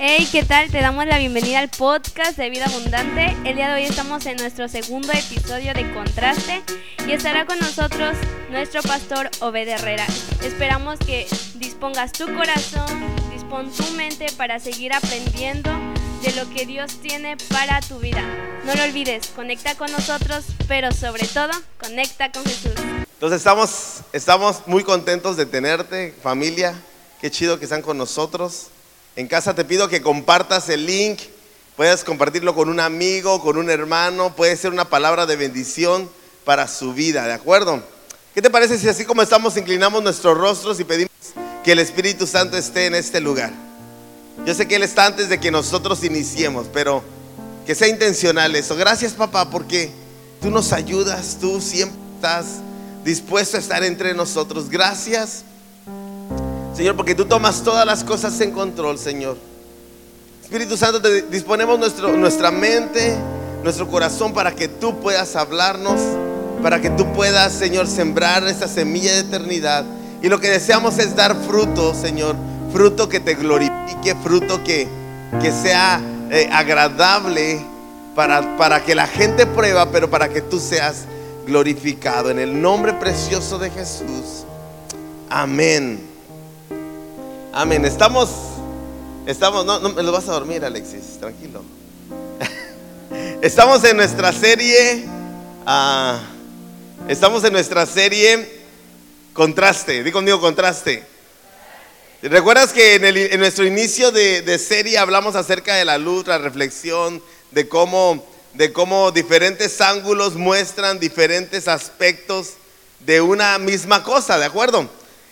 Hey, ¿qué tal? Te damos la bienvenida al podcast de Vida Abundante. El día de hoy estamos en nuestro segundo episodio de Contraste y estará con nosotros nuestro pastor Obed Herrera. Esperamos que dispongas tu corazón, dispon tu mente para seguir aprendiendo de lo que Dios tiene para tu vida. No lo olvides, conecta con nosotros, pero sobre todo, conecta con Jesús. Entonces estamos, estamos muy contentos de tenerte, familia. Qué chido que están con nosotros. En casa te pido que compartas el link, puedes compartirlo con un amigo, con un hermano, puede ser una palabra de bendición para su vida, ¿de acuerdo? ¿Qué te parece si así como estamos inclinamos nuestros rostros y pedimos que el Espíritu Santo esté en este lugar? Yo sé que Él está antes de que nosotros iniciemos, pero que sea intencional eso. Gracias papá porque tú nos ayudas, tú siempre estás dispuesto a estar entre nosotros. Gracias Señor, porque tú tomas todas las cosas en control, Señor. Espíritu Santo, te disponemos nuestra mente, nuestro corazón para que tú puedas hablarnos, para que tú puedas, Señor, sembrar esta semilla de eternidad. Y lo que deseamos es dar fruto, Señor, fruto que te glorifique, fruto que, que sea eh, agradable para, para que la gente prueba, pero para que tú seas glorificado. En el nombre precioso de Jesús. Amén. Amén. Estamos, estamos, no, no me lo vas a dormir, Alexis, tranquilo. Estamos en nuestra serie, ah, estamos en nuestra serie Contraste. Di conmigo contraste. ¿Recuerdas que en, nuestro inicio de, serie hablamos acerca de la luz, la reflexión, de cómo, de cómo diferentes ángulos muestran diferentes aspectos de una misma cosa, ¿de acuerdo?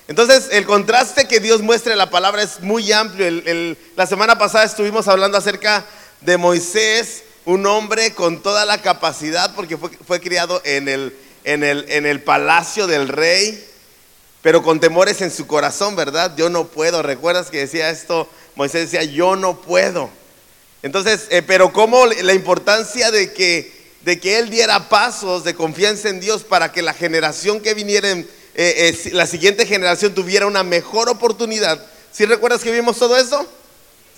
Entonces, el contraste que Dios muestra en la palabra es muy amplio. la semana pasada estuvimos hablando acerca de Moisés, un hombre con toda la capacidad, porque fue, criado en el, en, en el palacio del rey, pero con temores en su corazón, ¿verdad? Yo no puedo. ¿Recuerdas que decía esto? Moisés decía, yo no puedo. Entonces, eh, pero cómo la importancia de que, de que él diera pasos de confianza en Dios para que la generación que viniera en eh, eh, la siguiente generación tuviera una mejor oportunidad. ¿Sí recuerdas que vimos todo eso?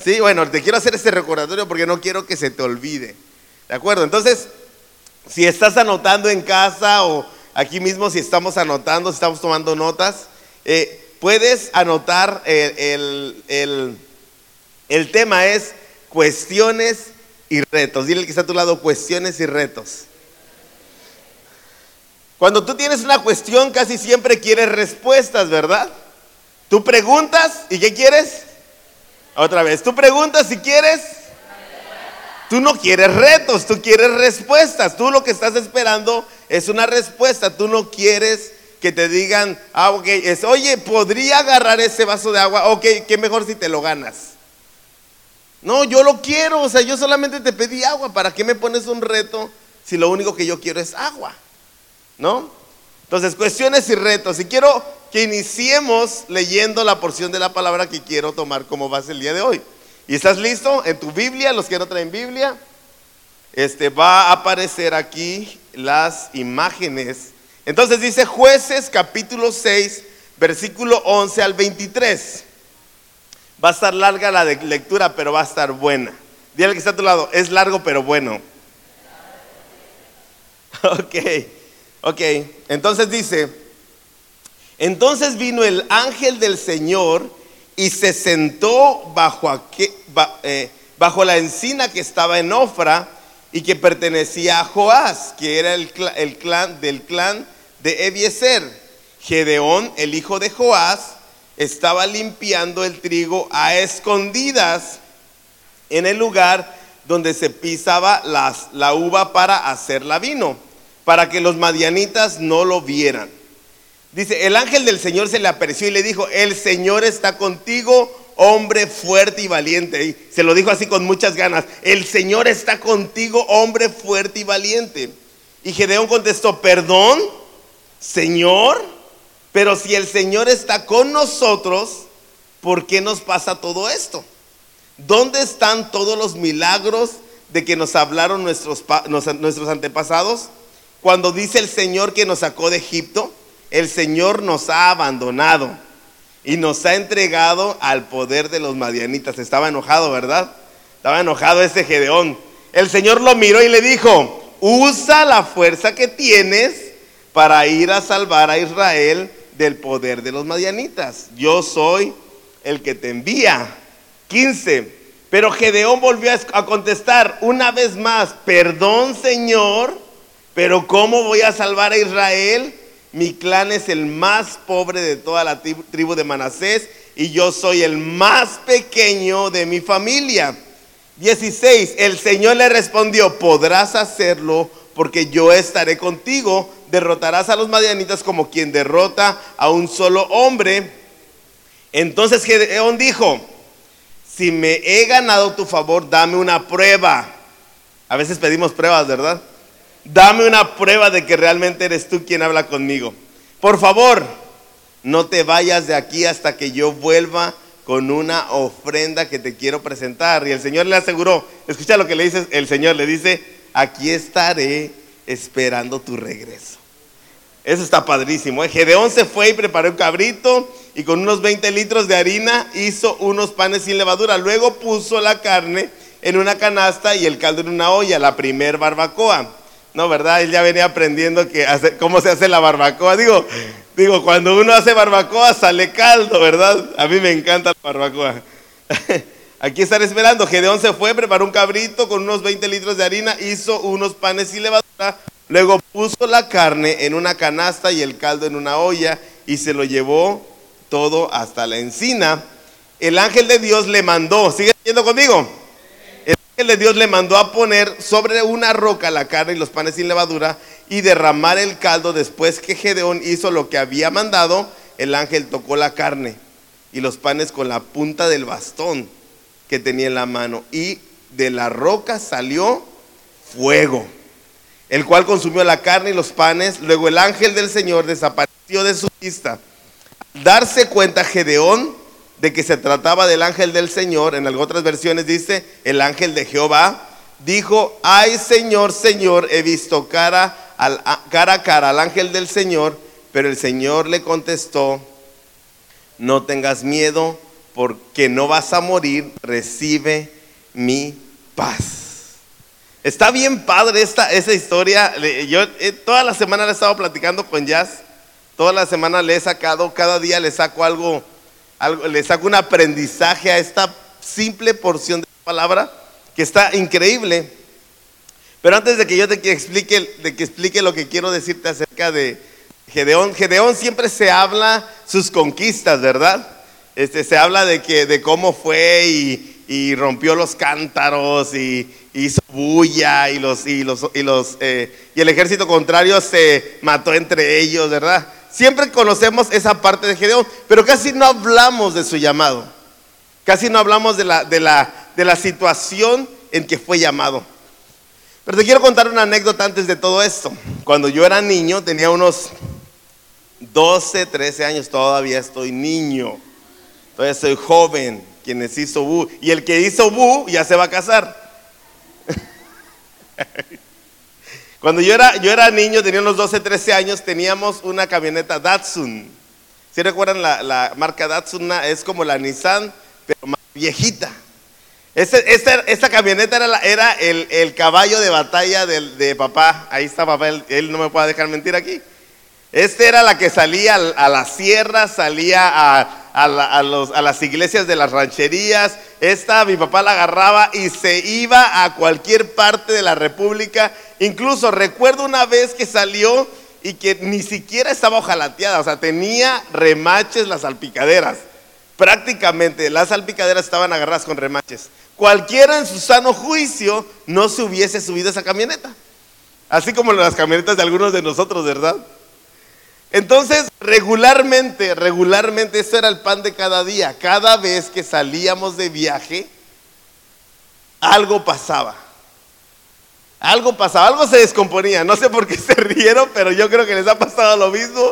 Sí, bueno, te quiero hacer este recordatorio porque no quiero que se te olvide. ¿De acuerdo? Entonces, si estás anotando en casa o aquí mismo, si estamos anotando, si estamos tomando notas, eh, puedes anotar el, el tema es cuestiones y retos. Dile que está a tu lado, cuestiones y retos. Cuando tú tienes una cuestión, casi siempre quieres respuestas, ¿verdad? Tú preguntas y ¿qué quieres? Otra vez, tú preguntas si quieres. Tú no quieres retos, tú quieres respuestas. Tú lo que estás esperando es una respuesta. Tú no quieres que te digan, ah, ok, es, oye, ¿podría agarrar ese vaso de agua? Ok, qué mejor si te lo ganas. No, yo lo quiero, o sea, yo solamente te pedí agua. ¿Para qué me pones un reto si lo único que yo quiero es agua? ¿No? Entonces, cuestiones y retos. Y quiero que iniciemos leyendo la porción de la palabra que quiero tomar como base el día de hoy. ¿Y estás listo? En tu Biblia, los que no traen Biblia, este, va a aparecer aquí las imágenes. Entonces dice jueces capítulo 6, versículo 11 al 23. Va a estar larga la lectura, pero va a estar buena. Dile que está a tu lado, es largo pero bueno. Ok. Ok, entonces dice, entonces vino el ángel del Señor y se sentó bajo, eh, bajo la encina que estaba en Ofra y que pertenecía a Joás, que era el, clan del clan de Ebiezer. Gedeón, el hijo de Joás, estaba limpiando el trigo a escondidas en el lugar donde se pisaba las, la uva para hacerla vino para que los madianitas no lo vieran. Dice, el ángel del Señor se le apareció y le dijo, el Señor está contigo, hombre fuerte y valiente. Y se lo dijo así con muchas ganas, el Señor está contigo, hombre fuerte y valiente. Y Gedeón contestó, perdón, Señor, pero si el Señor está con nosotros, ¿por qué nos pasa todo esto? ¿Dónde están todos los milagros de que nos hablaron nuestros, nuestros antepasados? Cuando dice el Señor que nos sacó de Egipto, el Señor nos ha abandonado y nos ha entregado al poder de los madianitas. Estaba enojado, ¿verdad? Estaba enojado ese Gedeón. El Señor lo miró y le dijo, usa la fuerza que tienes para ir a salvar a Israel del poder de los madianitas. Yo soy el que te envía. 15. Pero Gedeón volvió a contestar una vez más, perdón Señor, pero ¿cómo voy a salvar a Israel? Mi clan es el más pobre de toda la tribu de Manasés y yo soy el más pequeño de mi familia. 16. El Señor le respondió, podrás hacerlo porque yo estaré contigo. Derrotarás a los madianitas como quien derrota a un solo hombre. Entonces Gedeón dijo, si me he ganado tu favor, dame una prueba. A veces pedimos pruebas, ¿verdad? Dame una prueba de que realmente eres tú quien habla conmigo. Por favor, no te vayas de aquí hasta que yo vuelva con una ofrenda que te quiero presentar. Y el Señor le aseguró, escucha lo que le dice el Señor, le dice, aquí estaré esperando tu regreso. Eso está padrísimo. ¿eh? Gedeón se fue y preparó un cabrito y con unos 20 litros de harina hizo unos panes sin levadura. Luego puso la carne en una canasta y el caldo en una olla, la primer barbacoa. No, ¿verdad? Él ya venía aprendiendo que cómo se hace la barbacoa. Digo, digo, cuando uno hace barbacoa sale caldo, ¿verdad? A mí me encanta la barbacoa. Aquí están esperando. Gedeón se fue, preparó un cabrito con unos 20 litros de harina, hizo unos panes sin levadura. Luego puso la carne en una canasta y el caldo en una olla y se lo llevó todo hasta la encina. El ángel de Dios le mandó, ¿sigue yendo conmigo? De Dios le mandó a poner sobre una roca la carne y los panes sin levadura y derramar el caldo después que Gedeón hizo lo que había mandado. El ángel tocó la carne y los panes con la punta del bastón que tenía en la mano y de la roca salió fuego, el cual consumió la carne y los panes. Luego el ángel del Señor desapareció de su vista. darse cuenta Gedeón de que se trataba del ángel del Señor, en algunas otras versiones dice el ángel de Jehová, dijo, ay Señor, Señor, he visto cara, al, cara a cara al ángel del Señor, pero el Señor le contestó, no tengas miedo, porque no vas a morir, recibe mi paz. Está bien padre esta, esa historia. Yo eh, toda la semana le he estado platicando con Jazz. Toda la semana le he sacado, cada día le saco algo le saco un aprendizaje a esta simple porción de palabra que está increíble. Pero antes de que yo te explique lo que quiero decirte acerca de Gedeón, Gedeón siempre se habla sus conquistas, ¿verdad? Este, se habla de, que, de cómo fue y, rompió los cántaros y, hizo bulla y, los, y, los, y, los, eh, y el ejército contrario se mató entre ellos, ¿verdad? Siempre conocemos esa parte de Gedeón, pero casi no hablamos de su llamado. Casi no hablamos de la, de la, de la situación en que fue llamado. Pero te quiero contar una anécdota antes de todo esto. Cuando yo era niño, tenía unos 12, 13 años, todavía estoy niño. Todavía soy joven, quienes hizo Bu. Y el que hizo Bu ya se va a casar. Cuando yo era, yo era niño, tenía unos 12, 13 años, teníamos una camioneta Datsun. Si recuerdan la, marca Datsun? Es como la Nissan, pero más viejita. Este, esta, camioneta era, era el, caballo de batalla de, papá. Ahí está papá, él, no me puede dejar mentir aquí. Este era la que salía a la sierra, salía a, a, las iglesias de las rancherías. Esta mi papá la agarraba y se iba a cualquier parte de la república. Incluso recuerdo una vez que salió y que ni siquiera estaba ojalateada, o sea, tenía remaches las salpicaderas. Prácticamente las salpicaderas estaban agarradas con remaches. Cualquiera en su sano juicio no se hubiese subido a esa camioneta. Así como las camionetas de algunos de nosotros, ¿verdad? Entonces, regularmente, regularmente, eso era el pan de cada día. Cada vez que salíamos de viaje, algo pasaba. Algo pasaba, algo se descomponía. No sé por qué se rieron, pero yo creo que les ha pasado lo mismo.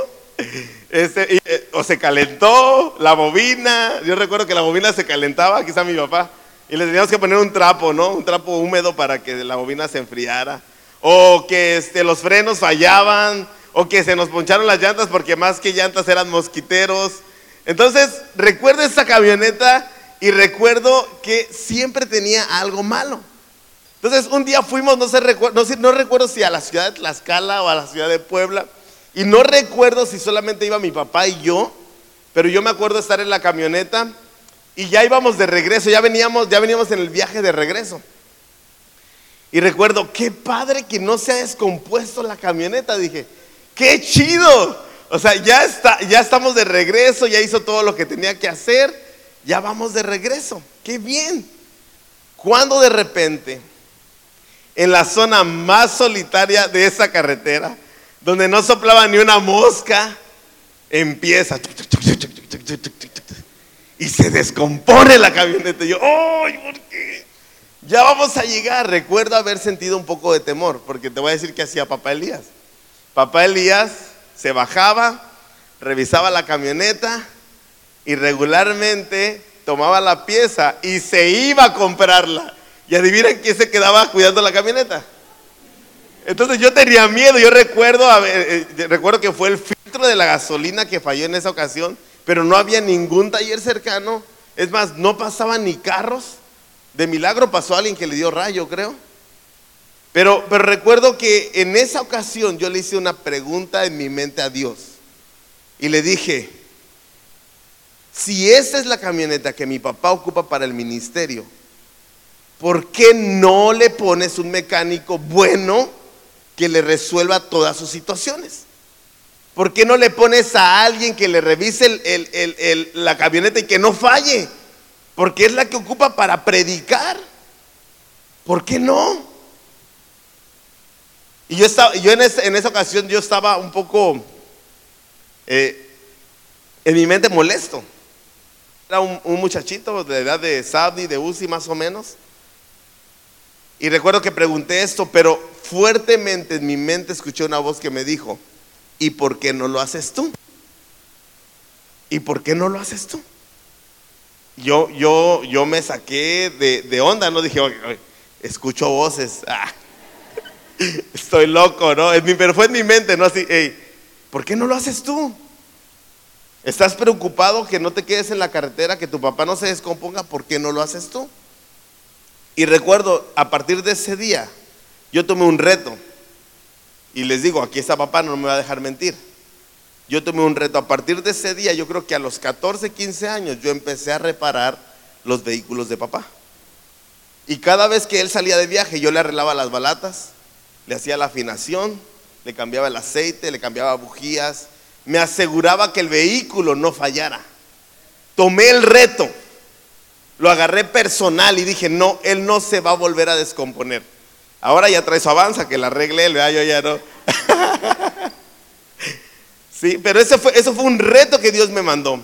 Este, eh, o se calentó la bobina. Yo recuerdo que la bobina se calentaba, quizá mi papá. Y le teníamos que poner un trapo, ¿no? Un trapo húmedo para que la bobina se enfriara. O que este, los frenos fallaban o que se nos poncharon las llantas porque más que llantas eran mosquiteros. Entonces, recuerdo esa camioneta y recuerdo que siempre tenía algo malo. Entonces, un día fuimos, no, sé, no, no recuerdo si a la ciudad de Tlaxcala o a la ciudad de Puebla, y no recuerdo si solamente iba mi papá y yo, pero yo me acuerdo estar en la camioneta y ya íbamos de regreso, ya veníamos, ya veníamos en el viaje de regreso. Y recuerdo, qué padre que no se ha descompuesto la camioneta, dije, qué chido. O sea, ya, está, ya estamos de regreso, ya hizo todo lo que tenía que hacer, ya vamos de regreso, qué bien. Cuando de repente, en la zona más solitaria de esa carretera, donde no soplaba ni una mosca, empieza y se descompone la camioneta. Yo, ¡ay, por qué! Ya vamos a llegar. Recuerdo haber sentido un poco de temor, porque te voy a decir que hacía papá Elías. Papá Elías se bajaba, revisaba la camioneta y regularmente tomaba la pieza y se iba a comprarla. Y adivinen quién se quedaba cuidando la camioneta. Entonces yo tenía miedo, yo recuerdo, eh, recuerdo que fue el filtro de la gasolina que falló en esa ocasión, pero no había ningún taller cercano. Es más, no pasaban ni carros. De milagro pasó alguien que le dio rayo, creo. Pero, recuerdo que en esa ocasión yo le hice una pregunta en mi mente a Dios. Y le dije, si esta es la camioneta que mi papá ocupa para el ministerio, ¿por qué no le pones un mecánico bueno que le resuelva todas sus situaciones? ¿Por qué no le pones a alguien que le revise la camioneta y que no falle? Porque es la que ocupa para predicar. ¿Por qué no? Y yo, estaba, yo en, esa ocasión yo estaba un poco eh, en mi mente molesto. Era un, muchachito de edad de Sabdi, de Uzi más o menos. Y recuerdo que pregunté esto, pero fuertemente en mi mente escuché una voz que me dijo, ¿y por qué no lo haces tú? ¿Y por qué no lo haces tú? Yo, yo, yo me saqué de, onda, no dije, escucho voces, ah, estoy loco, ¿no? Pero fue en mi mente, ¿no? Así, hey, ¿por qué no lo haces tú? ¿Estás preocupado que no te quedes en la carretera, que tu papá no se descomponga? ¿Por qué no lo haces tú? Y recuerdo, a partir de ese día, yo tomé un reto. Y les digo, aquí está papá, no me va a dejar mentir. Yo tomé un reto. A partir de ese día, yo creo que a los 14, 15 años, yo empecé a reparar los vehículos de papá. Y cada vez que él salía de viaje, yo le arreglaba las balatas, le hacía la afinación, le cambiaba el aceite, le cambiaba bujías, me aseguraba que el vehículo no fallara. Tomé el reto, lo agarré personal y dije, no, él no se va a volver a descomponer. Ahora ya trae su avanza, que la arregle él, yo ya no. sí, pero ese fue, eso fue un reto que Dios me mandó.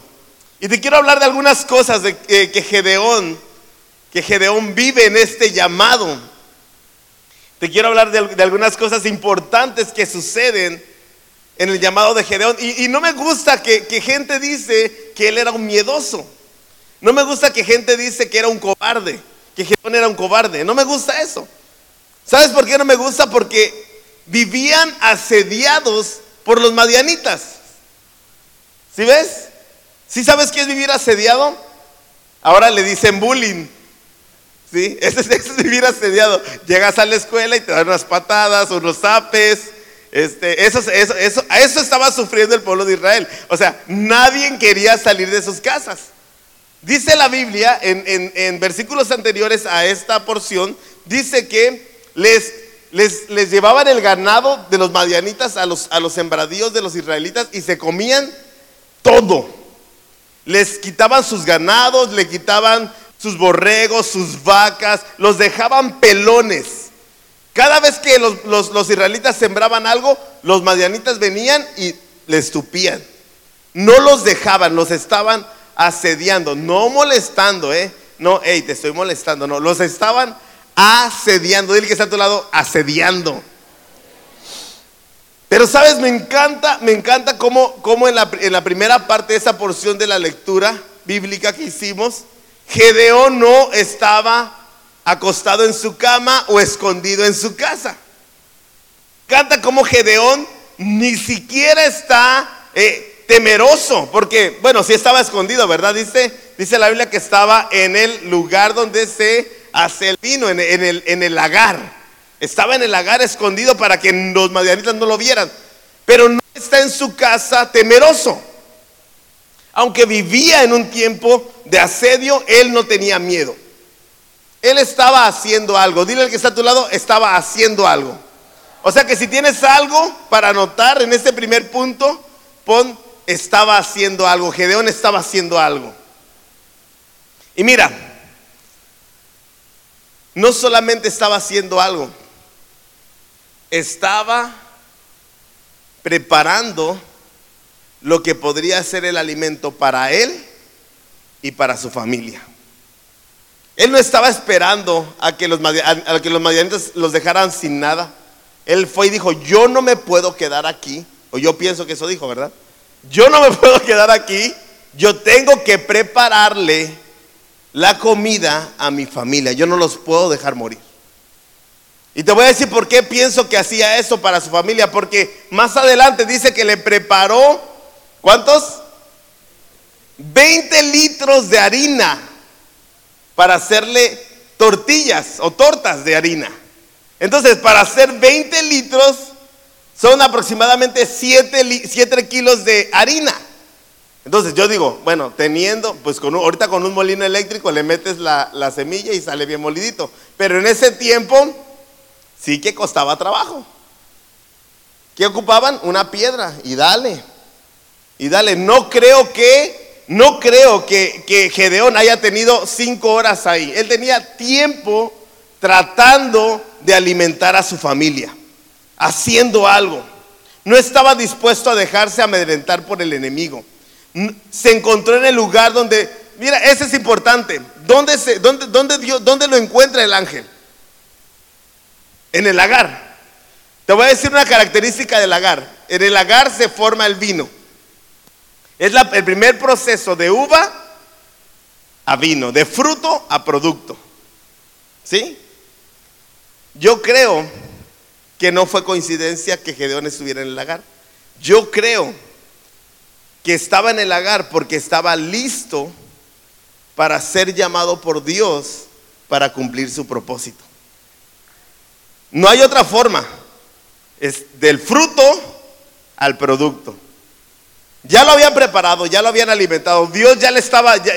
Y te quiero hablar de algunas cosas de, que Gedeón, que Gedeón vive en este llamado. Te quiero hablar de, algunas cosas importantes que suceden en el llamado de Gedeón. Y, no me gusta que, que gente dice que él era un miedoso. No me gusta que gente dice que era un cobarde, que Gedeón era un cobarde. No me gusta eso. ¿Sabes por qué no me gusta? Porque vivían asediados por los madianitas. ¿Sí ves? ¿Sí sabes qué es vivir asediado? Ahora le dicen bullying. ¿Sí? Eso es, vivir asediado. Llegas a la escuela y te dan unas patadas, unos zapes. Este, eso, eso, eso, a eso estaba sufriendo el pueblo de Israel. O sea, nadie quería salir de sus casas. Dice la Biblia en, versículos anteriores a esta porción, dice que les, les, les, llevaban el ganado de los madianitas a los, a los sembradíos de los israelitas y se comían todo. Les quitaban sus ganados, le quitaban sus borregos, sus vacas, los dejaban pelones. Cada vez que los, los israelitas sembraban algo, los madianitas venían y les tupían. No los dejaban, los estaban asediando, no molestando, ¿eh? No, hey, te estoy molestando, no, los estaban asediando. Dile que está a tu lado, asediando. Pero sabes, me encanta, me encanta cómo, cómo en, la, en la primera parte de esa porción de la lectura bíblica que hicimos, Gedeón no estaba acostado en su cama o escondido en su casa. Canta como Gedeón ni siquiera está eh, temeroso, porque, bueno, sí estaba escondido, ¿verdad? Dice, dice la Biblia que estaba en el lugar donde se hace el vino, en, el, en el lagar. Estaba en el lagar escondido para que los madianitas no lo vieran. Pero no está en su casa temeroso. Aunque vivía en un tiempo de asedio, él no tenía miedo. Él estaba haciendo algo. Dile al que está a tu lado, estaba haciendo algo. O sea que si tienes algo para anotar en este primer punto, pon estaba haciendo algo. Gedeón estaba haciendo algo. Y mira, no solamente estaba haciendo algo, estaba preparando lo que podría ser el alimento para él y para su familia. Él no estaba esperando a que los, a los los dejaran sin nada. Él fue y dijo, yo no me puedo quedar aquí. O yo pienso que eso dijo, ¿verdad? Yo no me puedo quedar aquí. Yo tengo que prepararle la comida a mi familia. Yo no los puedo dejar morir. Y te voy a decir por qué pienso que hacía eso para su familia. Porque más adelante dice que le preparó, ¿cuántos? 20 litros de harina para hacerle tortillas o tortas de harina. Entonces, para hacer 20 litros son aproximadamente 7, kilos de harina. Entonces yo digo, bueno, teniendo, pues con ahorita con un molino eléctrico le metes la, la semilla y sale bien molidito. Pero en ese tiempo sí que costaba trabajo. ¿Qué ocupaban? Una piedra y dale. Y dale, no creo que, no creo que, que Gedeón haya tenido cinco horas ahí. Él tenía tiempo tratando de alimentar a su familia, haciendo algo. No estaba dispuesto a dejarse amedrentar por el enemigo. Se encontró en el lugar donde, mira, ese es importante. ¿Dónde, se, dónde, dónde, dónde lo encuentra el ángel? En el lagar. Te voy a decir una característica del lagar. En el lagar se forma el vino. Es el primer proceso de uva a vino, de fruto a producto. ¿Sí? Yo creo que no fue coincidencia que Gedeón estuviera en el lagar. Yo creo que estaba en el lagar porque estaba listo para ser llamado por Dios para cumplir su propósito. No hay otra forma. Es del fruto al producto. Ya lo habían preparado, ya lo habían alimentado. Dios ya le estaba, ya,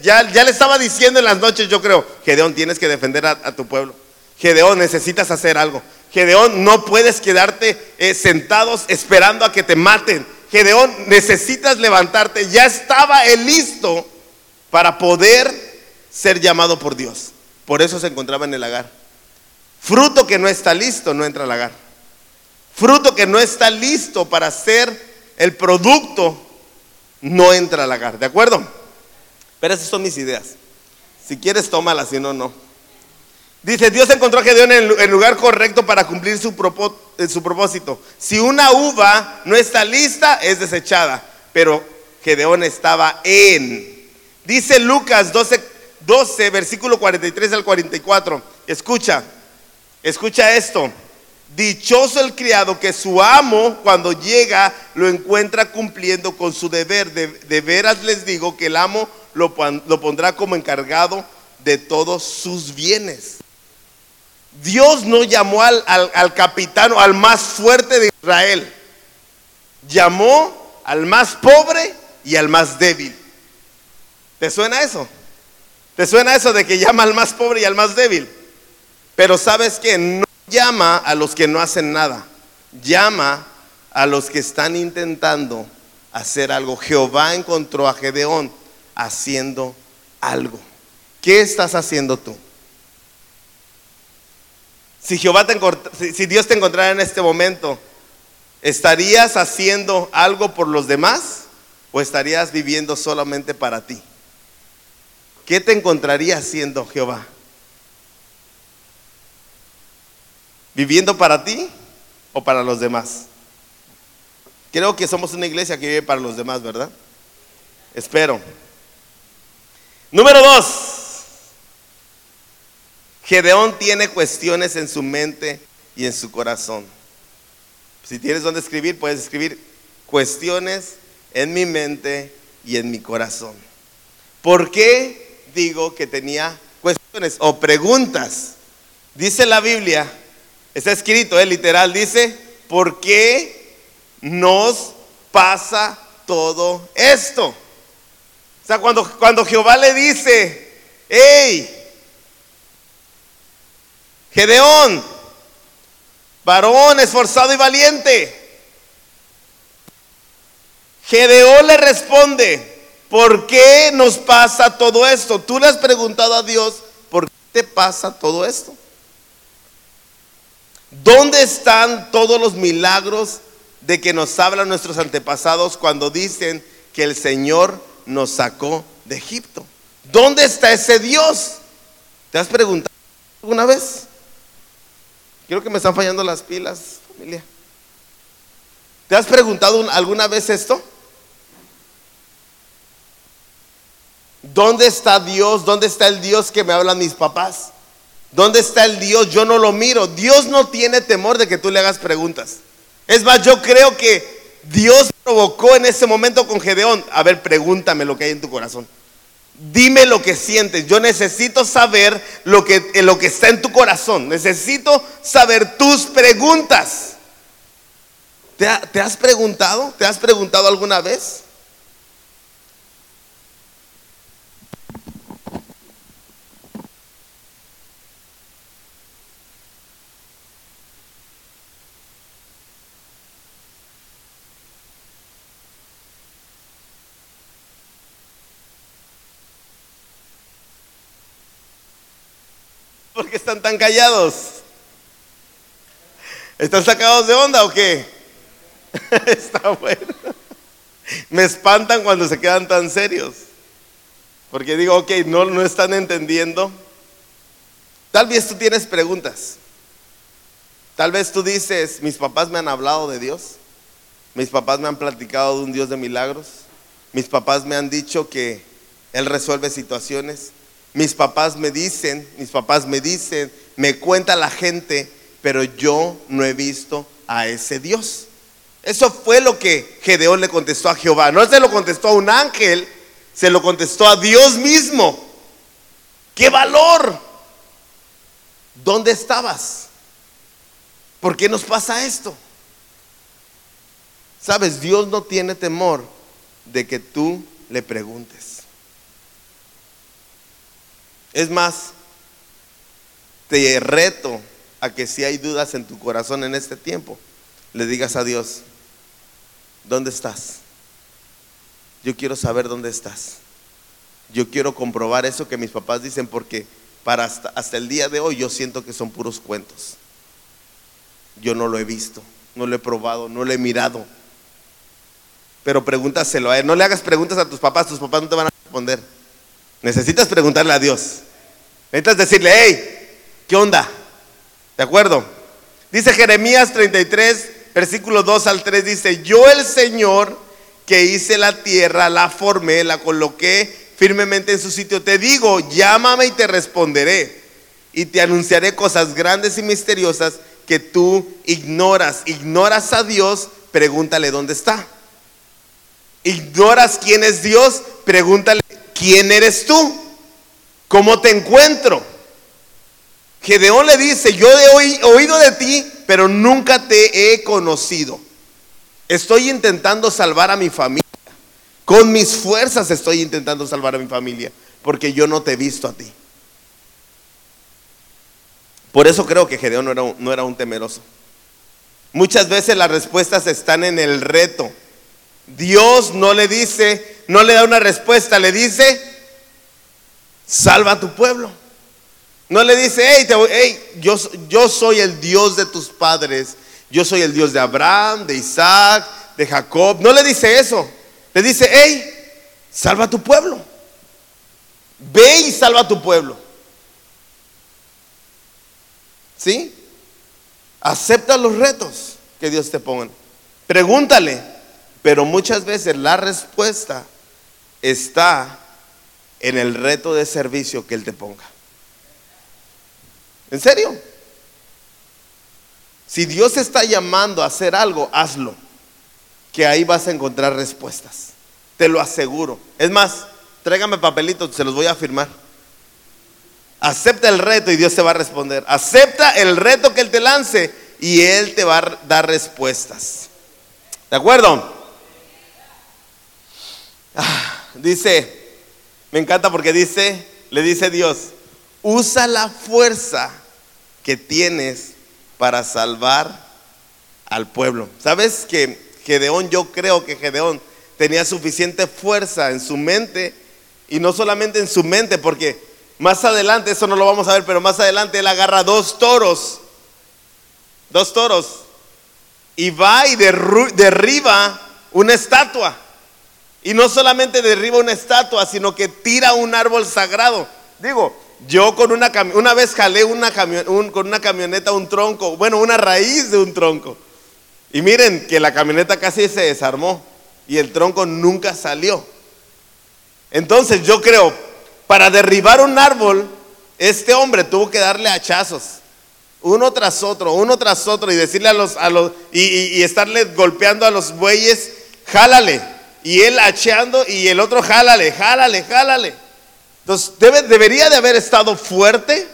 ya, le estaba diciendo en las noches, yo creo, Gedeón, tienes que defender a, tu pueblo. Gedeón, necesitas hacer algo. Gedeón, no puedes quedarte eh, sentados esperando a que te maten. Gedeón, necesitas levantarte. Ya estaba él listo para poder ser llamado por Dios. Por eso se encontraba en el lagar. Fruto que no está listo no entra al lagar. Fruto que no está listo para ser el producto no entra al lagar, ¿de acuerdo? Pero esas son mis ideas. Si quieres, tómalas, si no, no. Dice, Dios encontró a Gedeón en el lugar correcto para cumplir su, eh, su propósito. Si una uva no está lista, es desechada. Pero Gedeón estaba en. Dice Lucas 12, 12, versículo 43 al 44. Escucha, escucha esto. Dichoso el criado que su amo cuando llega lo encuentra cumpliendo con su deber. De, veras les digo que el amo lo, lo pondrá como encargado de todos sus bienes. Dios no llamó al, al, al capitán o al más fuerte de Israel. Llamó al más pobre y al más débil. ¿Te suena eso? ¿Te suena eso de que llama al más pobre y al más débil? Pero sabes que no llama a los que no hacen nada, llama a los que están intentando hacer algo. Jehová encontró a Gedeón haciendo algo. ¿Qué estás haciendo tú? Si Jehová te si Dios te encontrara en este momento, ¿estarías haciendo algo por los demás o estarías viviendo solamente para ti? ¿Qué te encontraría haciendo Jehová? ¿Viviendo para ti o para los demás? Creo que somos una iglesia que vive para los demás, ¿verdad? Espero. Número dos. Gedeón tiene cuestiones en su mente y en su corazón. Si tienes donde escribir, puedes escribir cuestiones en mi mente y en mi corazón. ¿Por qué digo que tenía cuestiones o preguntas? Dice la Biblia, está escrito, es eh, literal, dice, ¿por qué nos pasa todo esto? O sea, cuando, cuando Jehová le dice, hey, Gedeón, varón esforzado y valiente. Gedeón le responde, ¿por qué nos pasa todo esto? Tú le has preguntado a Dios, ¿por qué te pasa todo esto? ¿Dónde están todos los milagros de que nos hablan nuestros antepasados cuando dicen que el Señor nos sacó de Egipto? ¿Dónde está ese Dios? ¿Te has preguntado alguna vez? Creo que me están fallando las pilas, familia. ¿Te has preguntado alguna vez esto? ¿Dónde está Dios? ¿Dónde está el Dios que me hablan mis papás? ¿Dónde está el Dios? Yo no lo miro. Dios no tiene temor de que tú le hagas preguntas. Es más, yo creo que Dios provocó en ese momento con Gedeón. A ver, pregúntame lo que hay en tu corazón. Dime lo que sientes. Yo necesito saber lo que, lo que está en tu corazón. Necesito saber tus preguntas. ¿Te, ¿Te, has preguntado? ¿Te has preguntado alguna vez? ¿Por qué están tan callados? ¿Están sacados de onda o qué? Está bueno. Me espantan cuando se quedan tan serios. Porque digo, ok, no, no están entendiendo. Tal vez tú tienes preguntas. Tal vez tú dices, mis papás me han hablado de Dios. Mis papás me han platicado de un Dios de milagros. Mis papás me han dicho que Él resuelve situaciones. Mis papás me dicen, mis papás me dicen, me cuenta la gente, pero yo no he visto a ese Dios. Eso fue lo que Gedeón le contestó a Jehová. No se lo contestó a un ángel, se lo contestó a Dios mismo. ¡Qué valor! ¿Dónde estabas? ¿Por qué nos pasa esto? Sabes, Dios no tiene temor de que tú le preguntes. Es más, te reto a que si hay dudas en tu corazón en este tiempo, le digas a Dios, ¿dónde estás? Yo quiero saber dónde estás. Yo quiero comprobar eso que mis papás dicen porque para hasta, hasta el día de hoy yo siento que son puros cuentos. Yo no lo he visto, no lo he probado, no lo he mirado. Pero pregúntaselo a él. No le hagas preguntas a tus papás, tus papás no te van a responder. Necesitas preguntarle a Dios. Necesitas decirle, hey, ¿qué onda? ¿De acuerdo? Dice Jeremías 33, versículo 2 al 3, dice, yo el Señor que hice la tierra, la formé, la coloqué firmemente en su sitio. Te digo, llámame y te responderé. Y te anunciaré cosas grandes y misteriosas que tú ignoras. Ignoras a Dios, pregúntale dónde está. Ignoras quién es Dios, pregúntale ¿quién eres tú? ¿Cómo te encuentro? Gedeón le dice, yo he oído de ti, pero nunca te he conocido. Estoy intentando salvar a mi familia. Con mis fuerzas estoy intentando salvar a mi familia, porque yo no te he visto a ti. Por eso creo que Gedeón no era, un, no era un temeroso. Muchas veces las respuestas están en el reto. Dios no le dice, no le da una respuesta, le dice, salva a tu pueblo. No le dice, hey, yo, yo soy el Dios de tus padres, yo soy el Dios de Abraham, de Isaac, de Jacob. No le dice eso. Le dice, hey, salva a tu pueblo. Ve y salva a tu pueblo. ¿Sí? Acepta los retos que Dios te ponga. Pregúntale, pero muchas veces la respuesta está en el reto de servicio que Él te ponga. ¿En serio? Si Dios está llamando a hacer algo, hazlo. que ahí vas a encontrar respuestas. Te lo aseguro. Es más, tráigame papelitos, se los voy a firmar. Acepta el reto y Dios te va a responder. Acepta el reto que Él te lance y Él te va a dar respuestas. ¿De acuerdo? Ah, dice, me encanta porque dice, le dice Dios, usa la fuerza que tienes para salvar al pueblo. ¿Sabes que Gedeón, yo creo que Gedeón tenía suficiente fuerza en su mente y no solamente en su mente, porque más adelante, eso no lo vamos a ver, pero más adelante él agarra dos toros, dos toros, y va y derriba una estatua. Y no solamente derriba una estatua, sino que tira un árbol sagrado. Digo, yo con una, una vez jalé una con una camioneta un tronco, bueno, una raíz de un tronco. Y miren que la camioneta casi se desarmó y el tronco nunca salió. Entonces yo creo, para derribar un árbol, este hombre tuvo que darle hachazos, uno tras otro, uno tras otro, y decirle a los, a los y, estarle golpeando a los bueyes, jálale. Y él hacheando y el otro jálale, jálale, jálale. Entonces debe, debería de haber estado fuerte,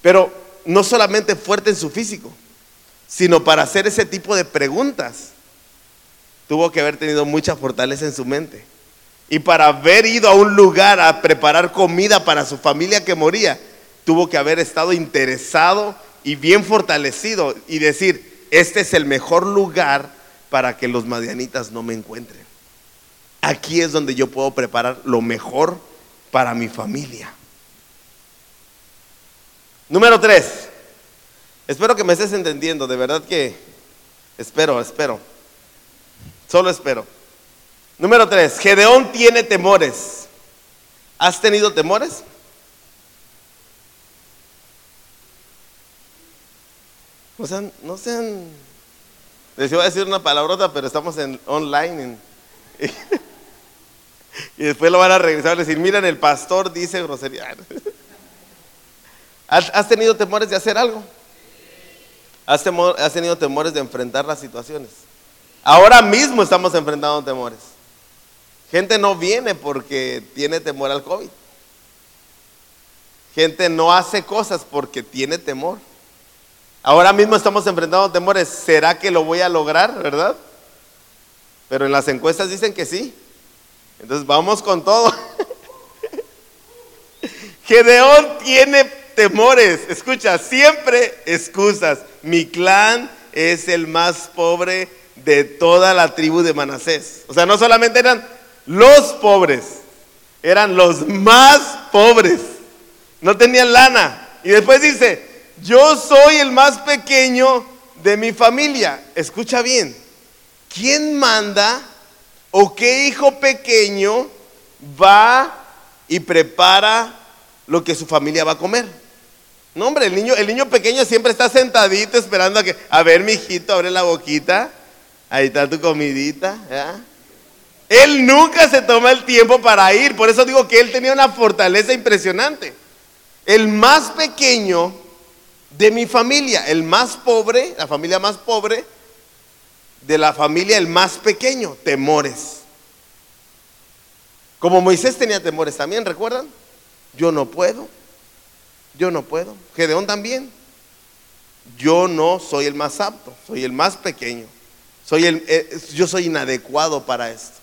pero no solamente fuerte en su físico, sino para hacer ese tipo de preguntas, tuvo que haber tenido mucha fortaleza en su mente. Y para haber ido a un lugar a preparar comida para su familia que moría, tuvo que haber estado interesado y bien fortalecido y decir, este es el mejor lugar para que los madianitas no me encuentren. Aquí es donde yo puedo preparar lo mejor para mi familia. Número tres, Espero que me estés entendiendo, de verdad que espero, espero. Solo espero. Número tres, Gedeón tiene temores. ¿Has tenido temores? No sean, no sean, les iba a decir una palabrota, pero estamos en online. y después lo van a regresar y decir, miren, el pastor dice grosería. ¿Has tenido temores de hacer algo? ¿Has, tenido temores de enfrentar las situaciones? Ahora mismo estamos enfrentando temores. Gente no viene porque tiene temor al COVID. Gente no hace cosas porque tiene temor. Ahora mismo estamos enfrentando temores. ¿Será que lo voy a lograr, verdad? Pero en las encuestas dicen que sí. Entonces vamos con todo. Gedeón tiene temores. Escucha, siempre excusas. Mi clan es el más pobre de toda la tribu de Manasés. O sea, no solamente eran los pobres, eran los más pobres. No tenían lana. Y después dice, yo soy el más pequeño de mi familia. Escucha bien, ¿quién manda o qué hijo pequeño va y prepara lo que su familia va a comer? No, hombre, el niño, el niño pequeño siempre está sentadito esperando a que, a ver, mi hijito, abre la boquita. Ahí está tu comidita. Él nunca se toma el tiempo para ir. Por eso digo que él tenía una fortaleza impresionante. El más pequeño de mi familia, el más pobre, la familia más pobre, de la familia el más pequeño, temores. Como Moisés tenía temores también, ¿recuerdan? Yo no puedo. Yo no puedo. Gedeón también. Yo no soy el más apto, soy el más pequeño. Soy el, eh, yo soy inadecuado para esto.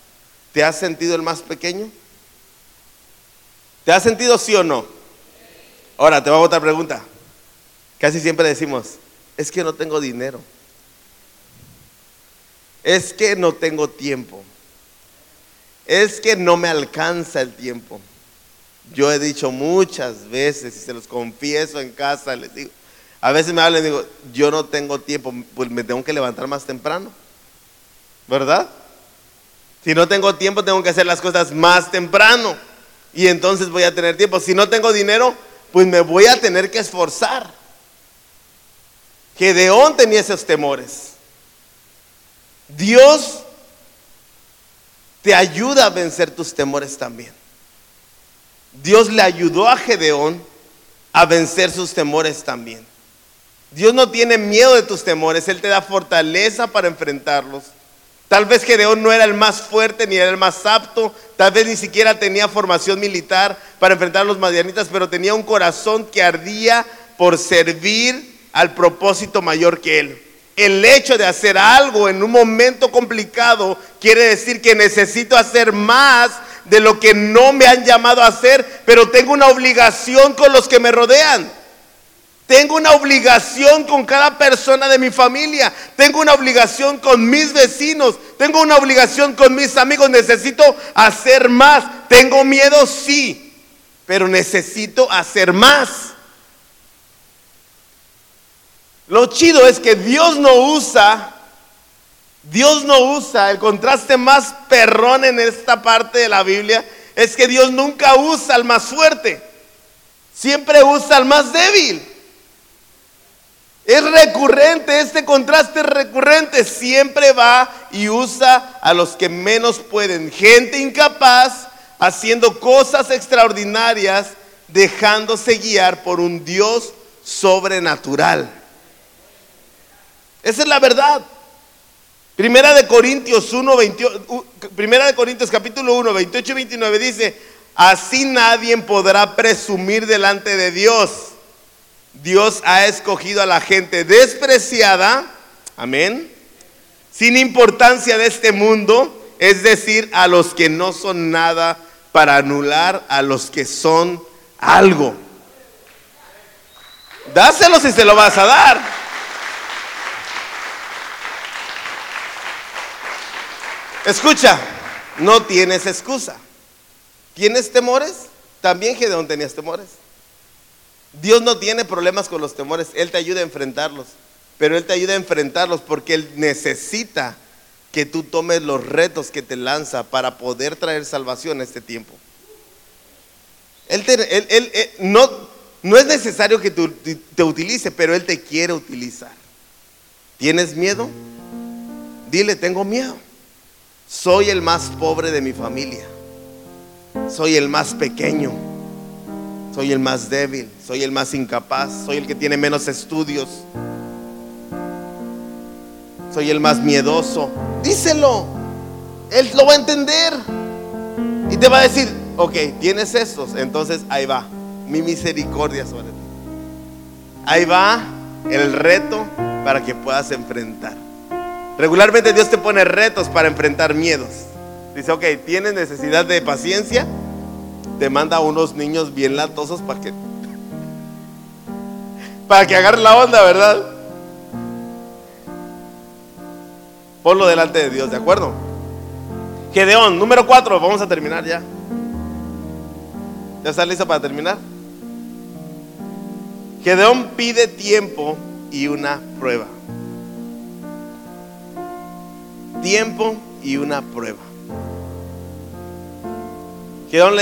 ¿Te has sentido el más pequeño? ¿Te has sentido sí o no? Ahora te voy a otra pregunta. Casi siempre decimos, es que no tengo dinero. Es que no tengo tiempo. Es que no me alcanza el tiempo. Yo he dicho muchas veces, y se los confieso en casa, les digo, a veces me hablan y digo, yo no tengo tiempo, pues me tengo que levantar más temprano. ¿Verdad? Si no tengo tiempo, tengo que hacer las cosas más temprano. Y entonces voy a tener tiempo. Si no tengo dinero, pues me voy a tener que esforzar. Gedeón tenía esos temores. Dios te ayuda a vencer tus temores también. Dios le ayudó a Gedeón a vencer sus temores también. Dios no tiene miedo de tus temores, Él te da fortaleza para enfrentarlos. Tal vez Gedeón no era el más fuerte ni era el más apto, tal vez ni siquiera tenía formación militar para enfrentar a los madianitas, pero tenía un corazón que ardía por servir al propósito mayor que él. El hecho de hacer algo en un momento complicado quiere decir que necesito hacer más de lo que no me han llamado a hacer, pero tengo una obligación con los que me rodean. Tengo una obligación con cada persona de mi familia. Tengo una obligación con mis vecinos. Tengo una obligación con mis amigos. Necesito hacer más. Tengo miedo, sí. Pero necesito hacer más. Lo chido es que Dios no usa, Dios no usa, el contraste más perrón en esta parte de la Biblia es que Dios nunca usa al más fuerte, siempre usa al más débil. Es recurrente, este contraste es recurrente. Siempre va y usa a los que menos pueden. Gente incapaz haciendo cosas extraordinarias, dejándose guiar por un Dios sobrenatural. Esa es la verdad. Primera de Corintios 1, 28, Primera de Corintios capítulo 1, 28 y 29 dice, así nadie podrá presumir delante de Dios Dios ha escogido a la gente despreciada, amén, sin importancia de este mundo, es decir, a los que no son nada para anular a los que son algo. Dáselo si se lo vas a dar. Escucha, no tienes excusa. ¿Tienes temores? También Gedeón tenías temores. Dios no tiene problemas con los temores, Él te ayuda a enfrentarlos, pero Él te ayuda a enfrentarlos porque Él necesita que tú tomes los retos que te lanza para poder traer salvación a este tiempo. Él, no, no, es necesario que te utilice, pero Él te quiere utilizar. ¿Tienes miedo? Dile, tengo miedo. Soy el más pobre de mi familia. Soy el más pequeño soy el más débil, soy el más incapaz, soy el que tiene menos estudios, soy el más miedoso. Díselo, Él lo va a entender y te va a decir, ok, tienes estos, entonces ahí va, mi misericordia sobre ti. Ahí va el reto para que puedas enfrentar. Regularmente Dios te pone retos para enfrentar miedos. Dice, ok, tienes necesidad de paciencia, te manda a unos niños bien latosos para que para que agarre la onda, ¿verdad? Ponlo delante de Dios, ¿de acuerdo? Gedeón, número cuatro, vamos a terminar ya. ¿Ya está listo para terminar? Gedeón pide tiempo y una prueba. Tiempo y una prueba. Gedeón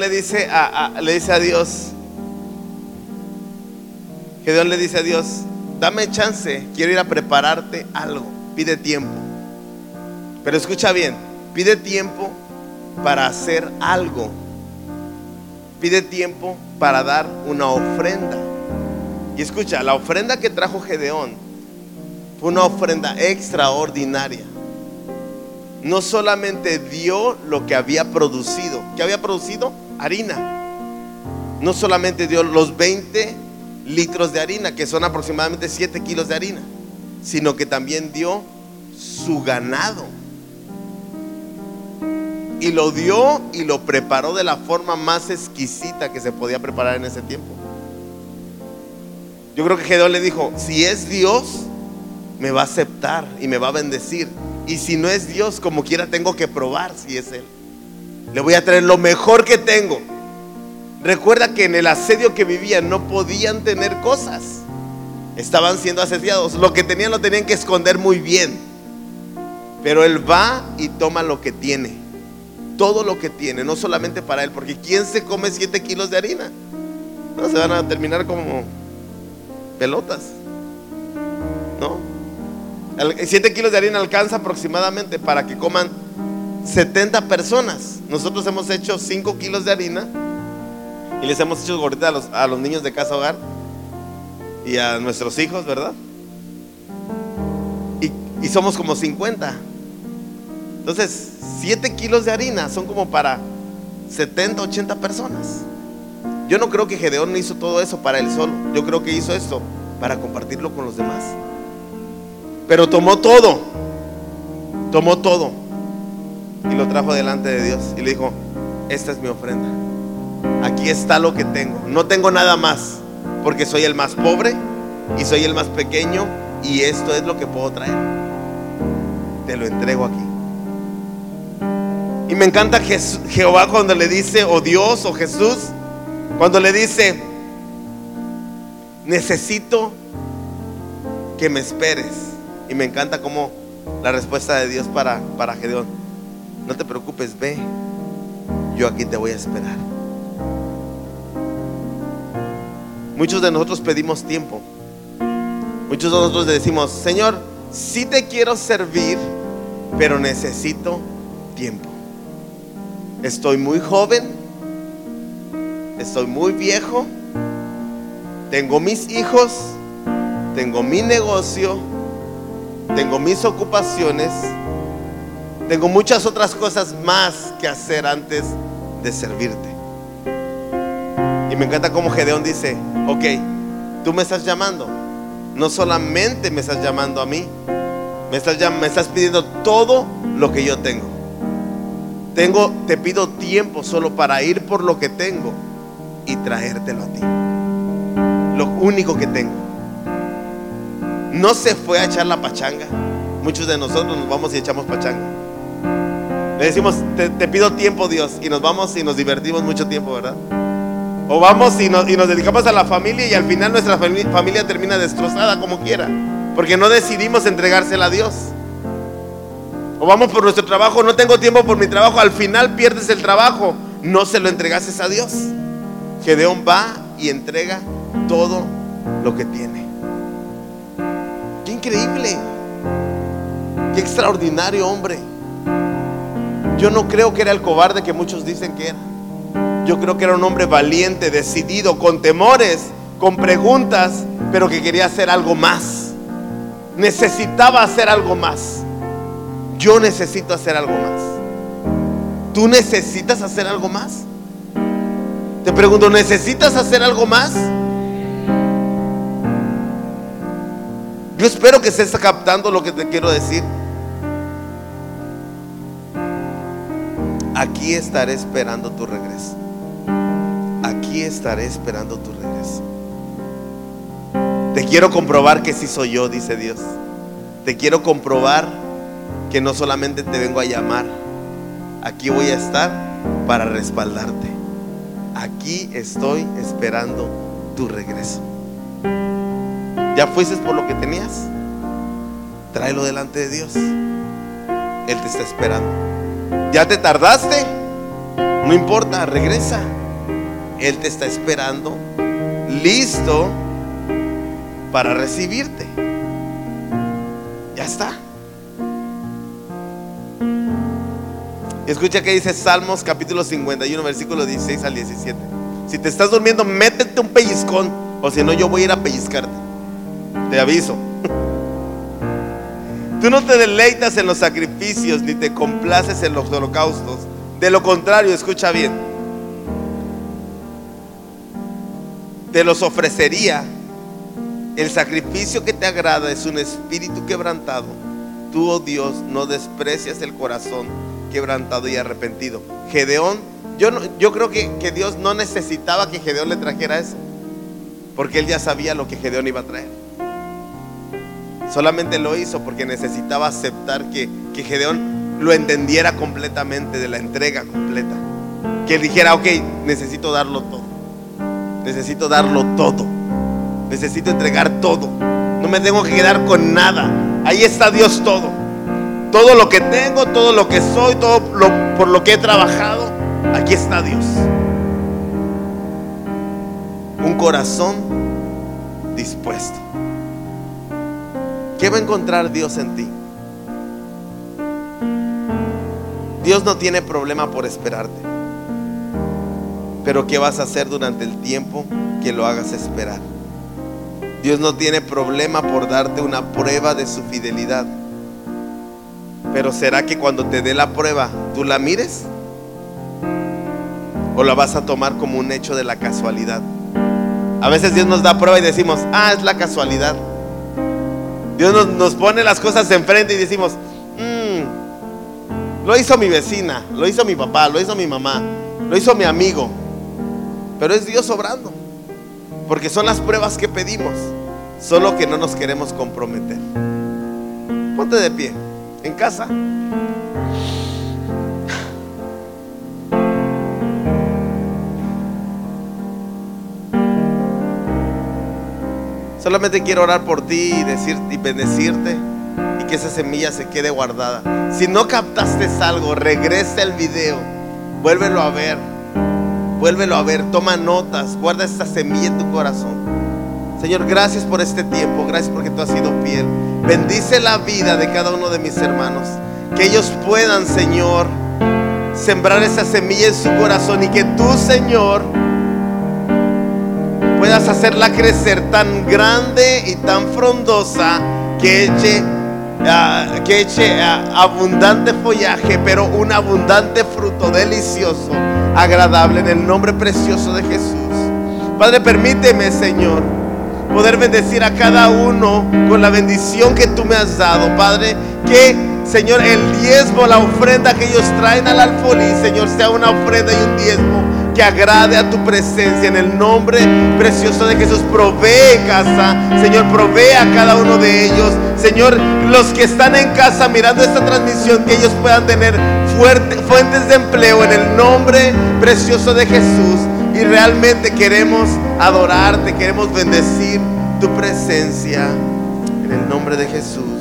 le, dice a, le dice a Dios, Gedeón le dice a Dios, dame chance, quiero ir a prepararte algo, pide tiempo. Pero escucha bien, pide tiempo para hacer algo. Pide tiempo para dar una ofrenda. Y escucha, la ofrenda que trajo Gedeón fue una ofrenda extraordinaria no solamente dio lo que había producido, que había producido harina, no solamente dio los 20 litros de harina, que son aproximadamente 7 kilos de harina, sino que también dio su ganado. Y lo dio y lo preparó de la forma más exquisita que se podía preparar en ese tiempo. Yo creo que Gedeón le dijo, si es Dios, me va a aceptar y me va a bendecir. Y si no es Dios, como quiera, tengo que probar si es Él. Le voy a traer lo mejor que tengo. Recuerda que en el asedio que vivían no podían tener cosas. Estaban siendo asediados. Lo que tenían lo tenían que esconder muy bien. Pero Él va y toma lo que tiene. Todo lo que tiene, no solamente para Él. Porque ¿quién se come 7 kilos de harina? No, se van a terminar como pelotas. ¿No? 7 kilos de harina alcanza aproximadamente para que coman 70 personas. Nosotros hemos hecho 5 kilos de harina y les hemos hecho gorditas a los, niños de casa hogar y a nuestros hijos, ¿verdad? Y, y somos como 50. Entonces, 7 kilos de harina son como para 70, 80 personas. Yo no creo que Gedeón hizo todo eso para él solo. Yo creo que hizo esto para compartirlo con los demás. Pero tomó todo. Tomó todo. Y lo trajo delante de Dios. Y le dijo, esta es mi ofrenda. Aquí está lo que tengo. No tengo nada más. Porque soy el más pobre y soy el más pequeño. Y esto es lo que puedo traer. Te lo entrego aquí. Y me encanta Jehová cuando le dice, o Dios, o Jesús, cuando le dice, necesito que me esperes. Y me encanta como la respuesta de Dios para, para Gedeón. No te preocupes, ve. Yo aquí te voy a esperar. Muchos de nosotros pedimos tiempo. Muchos de nosotros le decimos, Señor, sí te quiero servir, pero necesito tiempo. Estoy muy joven, estoy muy viejo, tengo mis hijos, tengo mi negocio, tengo mis ocupaciones, tengo muchas otras cosas más que hacer antes de servirte. Y me encanta como Gedeón dice, ok, tú me estás llamando, no solamente me estás llamando a mí, me estás, me estás pidiendo todo lo que yo tengo. Tengo, te pido tiempo solo para ir por lo que tengo y traértelo a ti. Lo único que tengo. No se fue a echar la pachanga. Muchos de nosotros nos vamos y echamos pachanga. Le decimos, te, pido tiempo Dios y nos vamos y nos divertimos mucho tiempo, ¿verdad? O vamos y nos, dedicamos a la familia y al final nuestra familia termina destrozada como quiera. Porque no decidimos entregársela a Dios. O vamos por nuestro trabajo, no tengo tiempo por mi trabajo, al final pierdes el trabajo, no se lo entregases a Dios. Gedeón va y entrega todo lo que tiene. Increíble, qué extraordinario hombre. Yo no creo que era el cobarde que muchos dicen que era. Yo creo que era un hombre valiente, decidido, con temores, con preguntas, pero que quería hacer algo más. Necesitaba hacer algo más. Yo necesito hacer algo más. ¿Tú necesitas hacer algo más? Te pregunto, ¿necesitas hacer algo más? Yo espero que estés captando lo que te quiero decir. Aquí estaré esperando tu regreso. Aquí estaré esperando tu regreso. Te quiero comprobar que sí soy yo, dice Dios. Te quiero comprobar que no solamente te vengo a llamar, aquí voy a estar para respaldarte. Aquí estoy esperando tu regreso. ¿Ya fuiste por lo que tenías? Tráelo delante de Dios. Él te está esperando. ¿Ya te tardaste? No importa, regresa. Él te está esperando, listo para recibirte. Ya está. Escucha que dice Salmos capítulo 51, versículo 16 al 17. Si te estás durmiendo, métete un pellizcón, o si no, yo voy a ir a pellizcarte. Te aviso. Tú no te deleitas en los sacrificios ni te complaces en los holocaustos. De lo contrario, escucha bien. Te los ofrecería. El sacrificio que te agrada es un espíritu quebrantado. Tú, oh Dios, no desprecias el corazón quebrantado y arrepentido. Gedeón, yo, yo creo que, que Dios no necesitaba que Gedeón le trajera eso, porque él ya sabía lo que Gedeón iba a traer. Solamente lo hizo porque necesitaba aceptar que, que Gedeón lo entendiera completamente, de la entrega completa. Que él dijera, ok, necesito darlo todo. Necesito darlo todo. Necesito entregar todo. No me tengo que quedar con nada. Ahí está Dios todo. Todo lo que tengo, todo lo que soy, todo por lo que he trabajado, aquí está Dios. Un corazón dispuesto. ¿Qué va a encontrar Dios en ti? Dios no tiene problema por esperarte. Pero ¿qué vas a hacer durante el tiempo que lo hagas esperar? Dios no tiene problema por darte una prueba de su fidelidad. Pero ¿será que cuando te dé la prueba tú la mires? ¿O la vas a tomar como un hecho de la casualidad? A veces Dios nos da prueba y decimos, ah, es la casualidad. Dios nos, pone las cosas enfrente y decimos, mmm, lo hizo mi vecina, lo hizo mi papá, lo hizo mi mamá, lo hizo mi amigo. Pero es Dios obrando. Porque son las pruebas que pedimos. Solo que no nos queremos comprometer. Ponte de pie. En casa. Solamente quiero orar por ti y, decir, y bendecirte y que esa semilla se quede guardada. Si no captaste algo, regresa el video, vuélvelo a ver, vuélvelo a ver, toma notas, guarda esta semilla en tu corazón. Señor, gracias por este tiempo, gracias porque tú has sido fiel. Bendice la vida de cada uno de mis hermanos, que ellos puedan, Señor, sembrar esa semilla en su corazón y que tú, Señor, puedas hacerla crecer tan grande y tan frondosa que eche, ah, que eche ah, abundante follaje, pero un abundante fruto delicioso, agradable en el nombre precioso de Jesús. Padre, permíteme, Señor, poder bendecir a cada uno con la bendición que tú me has dado, Padre, que Señor, el diezmo, la ofrenda que ellos traen al alfolí, Señor, sea una ofrenda y un diezmo que agrade a tu presencia. En el nombre precioso de Jesús, provee casa. Señor, provee a cada uno de ellos. Señor, los que están en casa mirando esta transmisión, que ellos puedan tener fuentes de empleo en el nombre precioso de Jesús. Y realmente queremos adorarte, queremos bendecir tu presencia en el nombre de Jesús.